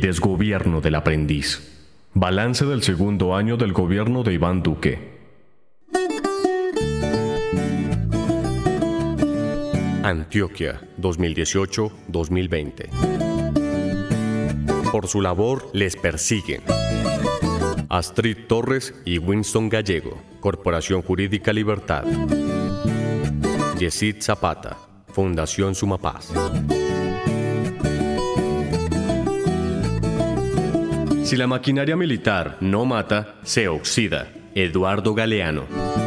Desgobierno del aprendiz. Balance del segundo año del gobierno de Iván Duque. Antioquia, 2018-2020. Por su labor les persiguen. Astrid Torres y Winston Gallego, Corporación Jurídica Libertad. Yesid Zapata, Fundación Sumapaz. Si la maquinaria militar no mata, se oxida. Eduardo Galeano.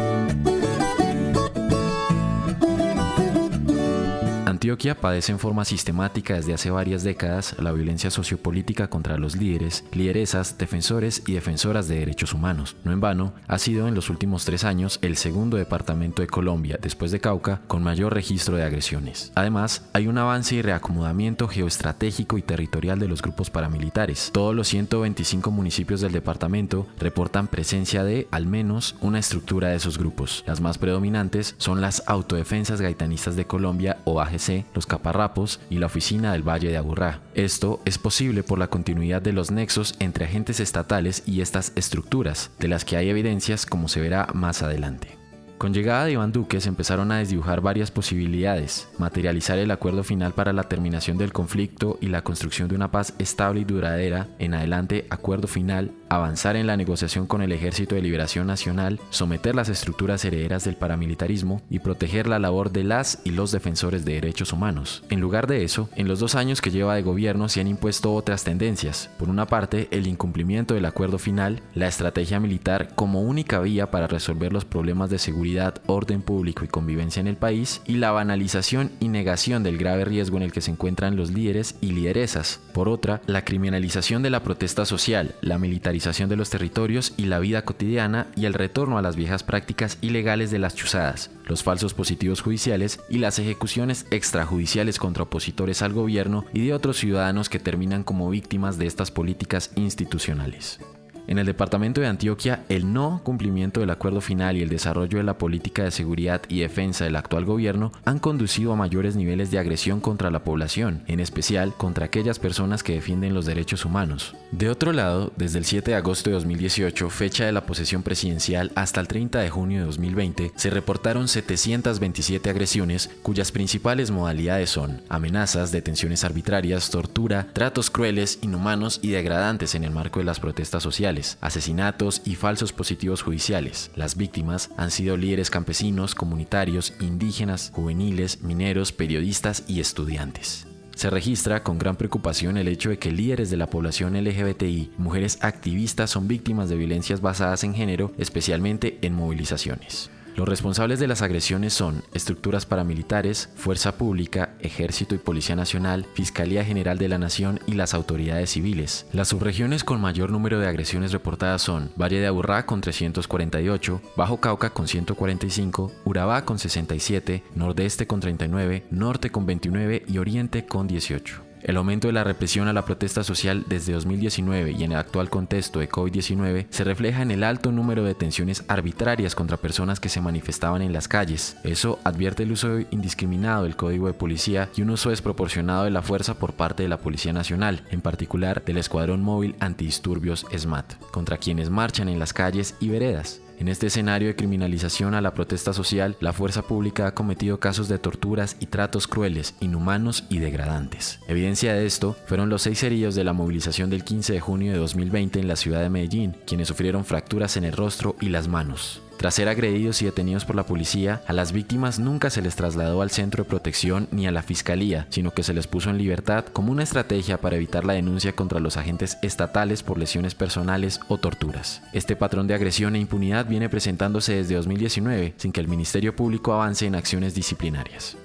Antioquia padece en forma sistemática desde hace varias décadas la violencia sociopolítica contra los líderes, lideresas, defensores y defensoras de derechos humanos. No en vano, ha sido en los últimos tres años el segundo departamento de Colombia, después de Cauca, con mayor registro de agresiones. Además, hay un avance y reacomodamiento geoestratégico y territorial de los grupos paramilitares. Todos los 125 municipios del departamento reportan presencia de, al menos, una estructura de esos grupos. Las más predominantes son las Autodefensas Gaitanistas de Colombia o AGC los Caparrapos y la oficina del Valle de Aburrá. Esto es posible por la continuidad de los nexos entre agentes estatales y estas estructuras, de las que hay evidencias como se verá más adelante. Con llegada de Iván Duque se empezaron a desdibujar varias posibilidades, materializar el acuerdo final para la terminación del conflicto y la construcción de una paz estable y duradera, en adelante acuerdo final, avanzar en la negociación con el Ejército de Liberación Nacional, someter las estructuras herederas del paramilitarismo y proteger la labor de las y los defensores de derechos humanos. En lugar de eso, en los dos años que lleva de gobierno se han impuesto otras tendencias. Por una parte, el incumplimiento del acuerdo final, la estrategia militar como única vía para resolver los problemas de seguridad orden público y convivencia en el país, y la banalización y negación del grave riesgo en el que se encuentran los líderes y lideresas. Por otra, la criminalización de la protesta social, la militarización de los territorios y la vida cotidiana y el retorno a las viejas prácticas ilegales de las chuzadas, los falsos positivos judiciales y las ejecuciones extrajudiciales contra opositores al gobierno y de otros ciudadanos que terminan como víctimas de estas políticas institucionales. En el departamento de Antioquia, el no cumplimiento del acuerdo final y el desarrollo de la política de seguridad y defensa del actual gobierno han conducido a mayores niveles de agresión contra la población, en especial contra aquellas personas que defienden los derechos humanos. De otro lado, desde el 7 de agosto de 2018, fecha de la posesión presidencial, hasta el 30 de junio de 2020, se reportaron 727 agresiones cuyas principales modalidades son amenazas, detenciones arbitrarias, tortura, tratos crueles, inhumanos y degradantes en el marco de las protestas sociales asesinatos y falsos positivos judiciales. Las víctimas han sido líderes campesinos, comunitarios, indígenas, juveniles, mineros, periodistas y estudiantes. Se registra con gran preocupación el hecho de que líderes de la población LGBTI, mujeres activistas, son víctimas de violencias basadas en género, especialmente en movilizaciones. Los responsables de las agresiones son estructuras paramilitares, Fuerza Pública, Ejército y Policía Nacional, Fiscalía General de la Nación y las autoridades civiles. Las subregiones con mayor número de agresiones reportadas son Valle de Aburrá con 348, Bajo Cauca con 145, Urabá con 67, Nordeste con 39, Norte con 29 y Oriente con 18. El aumento de la represión a la protesta social desde 2019 y en el actual contexto de COVID-19 se refleja en el alto número de detenciones arbitrarias contra personas que se manifestaban en las calles. Eso advierte el uso indiscriminado del código de policía y un uso desproporcionado de la fuerza por parte de la Policía Nacional, en particular del Escuadrón Móvil Antidisturbios SMAT, contra quienes marchan en las calles y veredas. En este escenario de criminalización a la protesta social, la fuerza pública ha cometido casos de torturas y tratos crueles, inhumanos y degradantes. Evidencia de esto fueron los seis heridos de la movilización del 15 de junio de 2020 en la ciudad de Medellín, quienes sufrieron fracturas en el rostro y las manos. Tras ser agredidos y detenidos por la policía, a las víctimas nunca se les trasladó al centro de protección ni a la fiscalía, sino que se les puso en libertad como una estrategia para evitar la denuncia contra los agentes estatales por lesiones personales o torturas. Este patrón de agresión e impunidad viene presentándose desde 2019 sin que el Ministerio Público avance en acciones disciplinarias.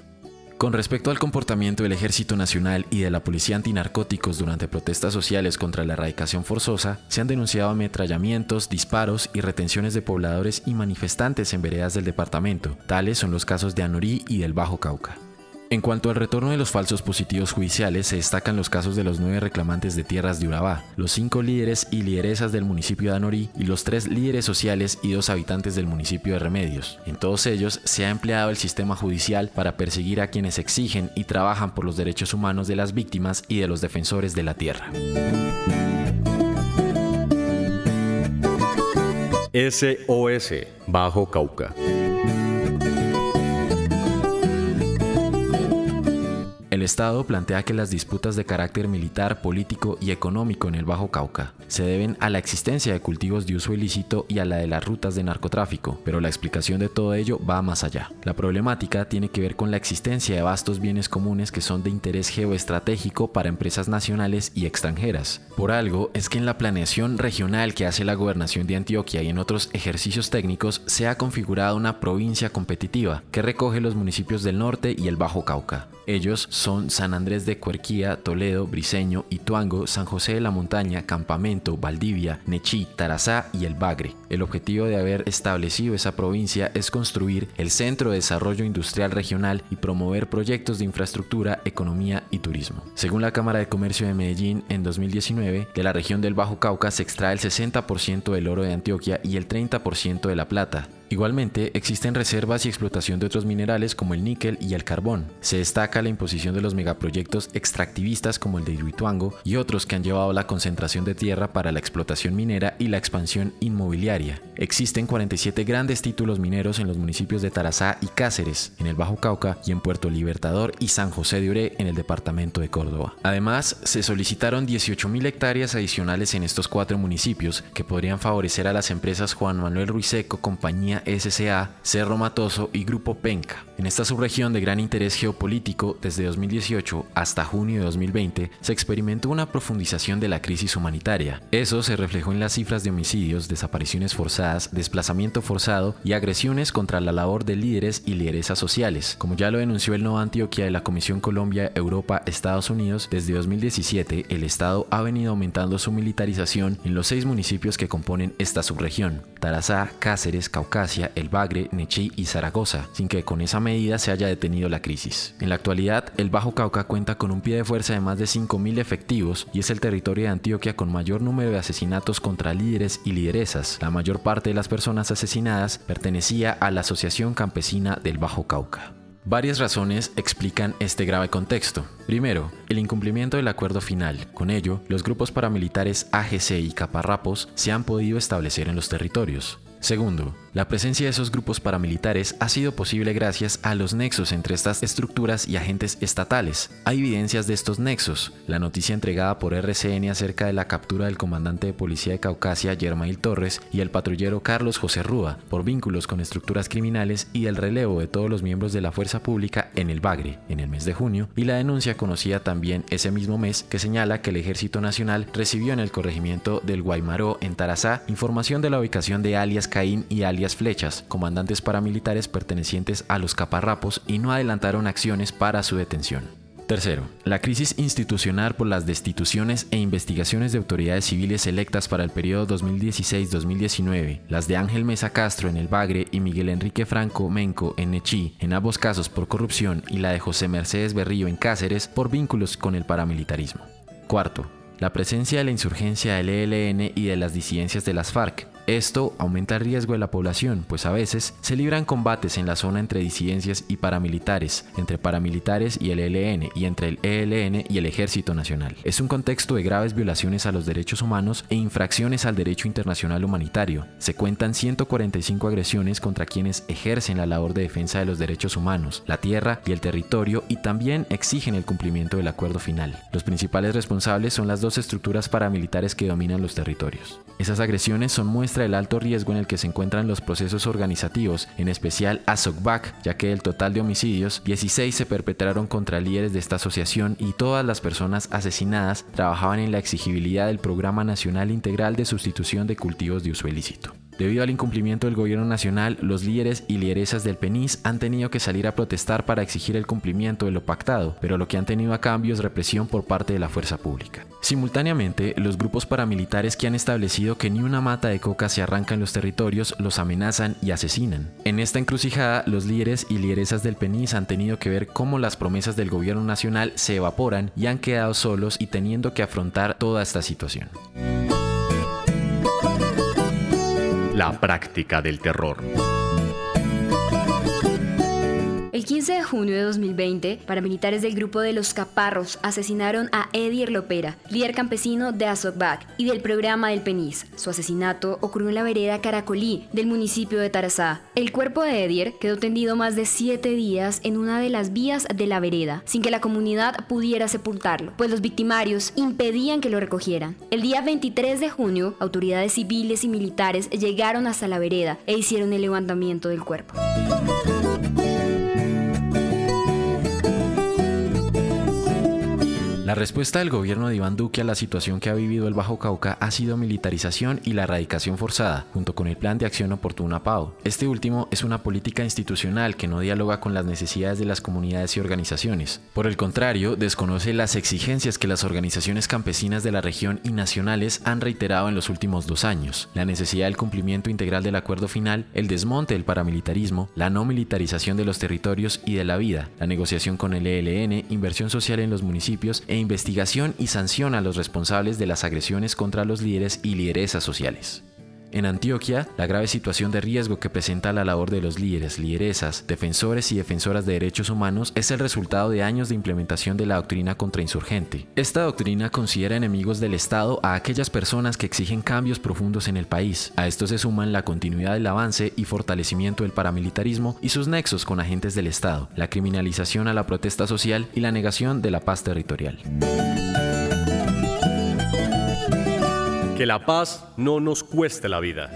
Con respecto al comportamiento del Ejército Nacional y de la Policía Antinarcóticos durante protestas sociales contra la erradicación forzosa, se han denunciado ametrallamientos, disparos y retenciones de pobladores y manifestantes en veredas del departamento. Tales son los casos de Anorí y del Bajo Cauca. En cuanto al retorno de los falsos positivos judiciales, se destacan los casos de los nueve reclamantes de tierras de Urabá, los cinco líderes y lideresas del municipio de Anorí y los tres líderes sociales y dos habitantes del municipio de Remedios. En todos ellos se ha empleado el sistema judicial para perseguir a quienes exigen y trabajan por los derechos humanos de las víctimas y de los defensores de la tierra. SOS Bajo Cauca. El Estado plantea que las disputas de carácter militar, político y económico en el Bajo Cauca se deben a la existencia de cultivos de uso ilícito y a la de las rutas de narcotráfico, pero la explicación de todo ello va más allá. La problemática tiene que ver con la existencia de vastos bienes comunes que son de interés geoestratégico para empresas nacionales y extranjeras. Por algo es que en la planeación regional que hace la gobernación de Antioquia y en otros ejercicios técnicos se ha configurado una provincia competitiva que recoge los municipios del norte y el Bajo Cauca. Ellos son San Andrés de Cuerquía, Toledo, Briseño, Ituango, San José de la Montaña, Campamento, Valdivia, Nechí, Tarazá y El Bagre. El objetivo de haber establecido esa provincia es construir el Centro de Desarrollo Industrial Regional y promover proyectos de infraestructura, economía y turismo. Según la Cámara de Comercio de Medellín, en 2019, de la región del Bajo Cauca se extrae el 60% del oro de Antioquia y el 30% de la plata, Igualmente, existen reservas y explotación de otros minerales como el níquel y el carbón. Se destaca la imposición de los megaproyectos extractivistas como el de Iruituango y otros que han llevado la concentración de tierra para la explotación minera y la expansión inmobiliaria. Existen 47 grandes títulos mineros en los municipios de Tarazá y Cáceres, en el Bajo Cauca y en Puerto Libertador y San José de Oré en el departamento de Córdoba. Además, se solicitaron 18.000 hectáreas adicionales en estos cuatro municipios que podrían favorecer a las empresas Juan Manuel Ruiseco, compañía SCA, Cerro Matoso y Grupo Penca. En esta subregión de gran interés geopolítico, desde 2018 hasta junio de 2020, se experimentó una profundización de la crisis humanitaria. Eso se reflejó en las cifras de homicidios, desapariciones forzadas, desplazamiento forzado y agresiones contra la labor de líderes y lideresas sociales. Como ya lo denunció el Nuevo Antioquia de la Comisión Colombia, Europa, Estados Unidos, desde 2017 el Estado ha venido aumentando su militarización en los seis municipios que componen esta subregión, Tarazá, Cáceres, Caucasia, el Bagre, Nechí y Zaragoza, sin que con esa medida se haya detenido la crisis. En la actualidad, el Bajo Cauca cuenta con un pie de fuerza de más de 5.000 efectivos y es el territorio de Antioquia con mayor número de asesinatos contra líderes y lideresas. La mayor parte de las personas asesinadas pertenecía a la Asociación Campesina del Bajo Cauca. Varias razones explican este grave contexto. Primero, el incumplimiento del acuerdo final. Con ello, los grupos paramilitares AGC y Caparrapos se han podido establecer en los territorios. Segundo, la presencia de esos grupos paramilitares ha sido posible gracias a los nexos entre estas estructuras y agentes estatales. Hay evidencias de estos nexos. La noticia entregada por RCN acerca de la captura del comandante de policía de Caucasia, Germail Torres, y el patrullero Carlos José Rúa, por vínculos con estructuras criminales y el relevo de todos los miembros de la fuerza pública en el Bagre, en el mes de junio, y la denuncia conocida también ese mismo mes que señala que el Ejército Nacional recibió en el corregimiento del Guaymaró, en Tarazá, información de la ubicación de alias Caín y alias Flechas, comandantes paramilitares pertenecientes a los caparrapos y no adelantaron acciones para su detención. Tercero, la crisis institucional por las destituciones e investigaciones de autoridades civiles electas para el periodo 2016-2019, las de Ángel Mesa Castro en el Bagre y Miguel Enrique Franco Menco en Nechí, en ambos casos por corrupción, y la de José Mercedes Berrío en Cáceres por vínculos con el paramilitarismo. Cuarto, la presencia de la insurgencia del ELN y de las disidencias de las FARC, esto aumenta el riesgo de la población, pues a veces se libran combates en la zona entre disidencias y paramilitares, entre paramilitares y el ELN y entre el ELN y el Ejército Nacional. Es un contexto de graves violaciones a los derechos humanos e infracciones al derecho internacional humanitario. Se cuentan 145 agresiones contra quienes ejercen la labor de defensa de los derechos humanos, la tierra y el territorio y también exigen el cumplimiento del acuerdo final. Los principales responsables son las dos estructuras paramilitares que dominan los territorios. Esas agresiones son muestras el alto riesgo en el que se encuentran los procesos organizativos, en especial a ya que del total de homicidios, 16 se perpetraron contra líderes de esta asociación y todas las personas asesinadas trabajaban en la exigibilidad del Programa Nacional Integral de Sustitución de Cultivos de Uso Ilícito. Debido al incumplimiento del gobierno nacional, los líderes y lideresas del PENIS han tenido que salir a protestar para exigir el cumplimiento de lo pactado, pero lo que han tenido a cambio es represión por parte de la fuerza pública. Simultáneamente, los grupos paramilitares que han establecido que ni una mata de coca se arranca en los territorios los amenazan y asesinan. En esta encrucijada, los líderes y lideresas del PENIS han tenido que ver cómo las promesas del gobierno nacional se evaporan y han quedado solos y teniendo que afrontar toda esta situación. La práctica del terror. Junio de 2020, paramilitares del grupo de los Caparros asesinaron a Edier Lopera, líder campesino de Azokbak y del programa del Penis. Su asesinato ocurrió en la vereda Caracolí del municipio de Tarazá. El cuerpo de Edier quedó tendido más de siete días en una de las vías de la vereda, sin que la comunidad pudiera sepultarlo, pues los victimarios impedían que lo recogieran. El día 23 de junio, autoridades civiles y militares llegaron hasta la vereda e hicieron el levantamiento del cuerpo. La respuesta del gobierno de Iván Duque a la situación que ha vivido el Bajo Cauca ha sido militarización y la erradicación forzada, junto con el Plan de Acción Oportuna PAO. Este último es una política institucional que no dialoga con las necesidades de las comunidades y organizaciones. Por el contrario, desconoce las exigencias que las organizaciones campesinas de la región y nacionales han reiterado en los últimos dos años. La necesidad del cumplimiento integral del acuerdo final, el desmonte del paramilitarismo, la no militarización de los territorios y de la vida, la negociación con el ELN, inversión social en los municipios e investigación y sanción a los responsables de las agresiones contra los líderes y lideresas sociales. En Antioquia, la grave situación de riesgo que presenta la labor de los líderes, lideresas, defensores y defensoras de derechos humanos es el resultado de años de implementación de la doctrina contrainsurgente. Esta doctrina considera enemigos del Estado a aquellas personas que exigen cambios profundos en el país. A esto se suman la continuidad del avance y fortalecimiento del paramilitarismo y sus nexos con agentes del Estado, la criminalización a la protesta social y la negación de la paz territorial. Que la paz no nos cueste la vida.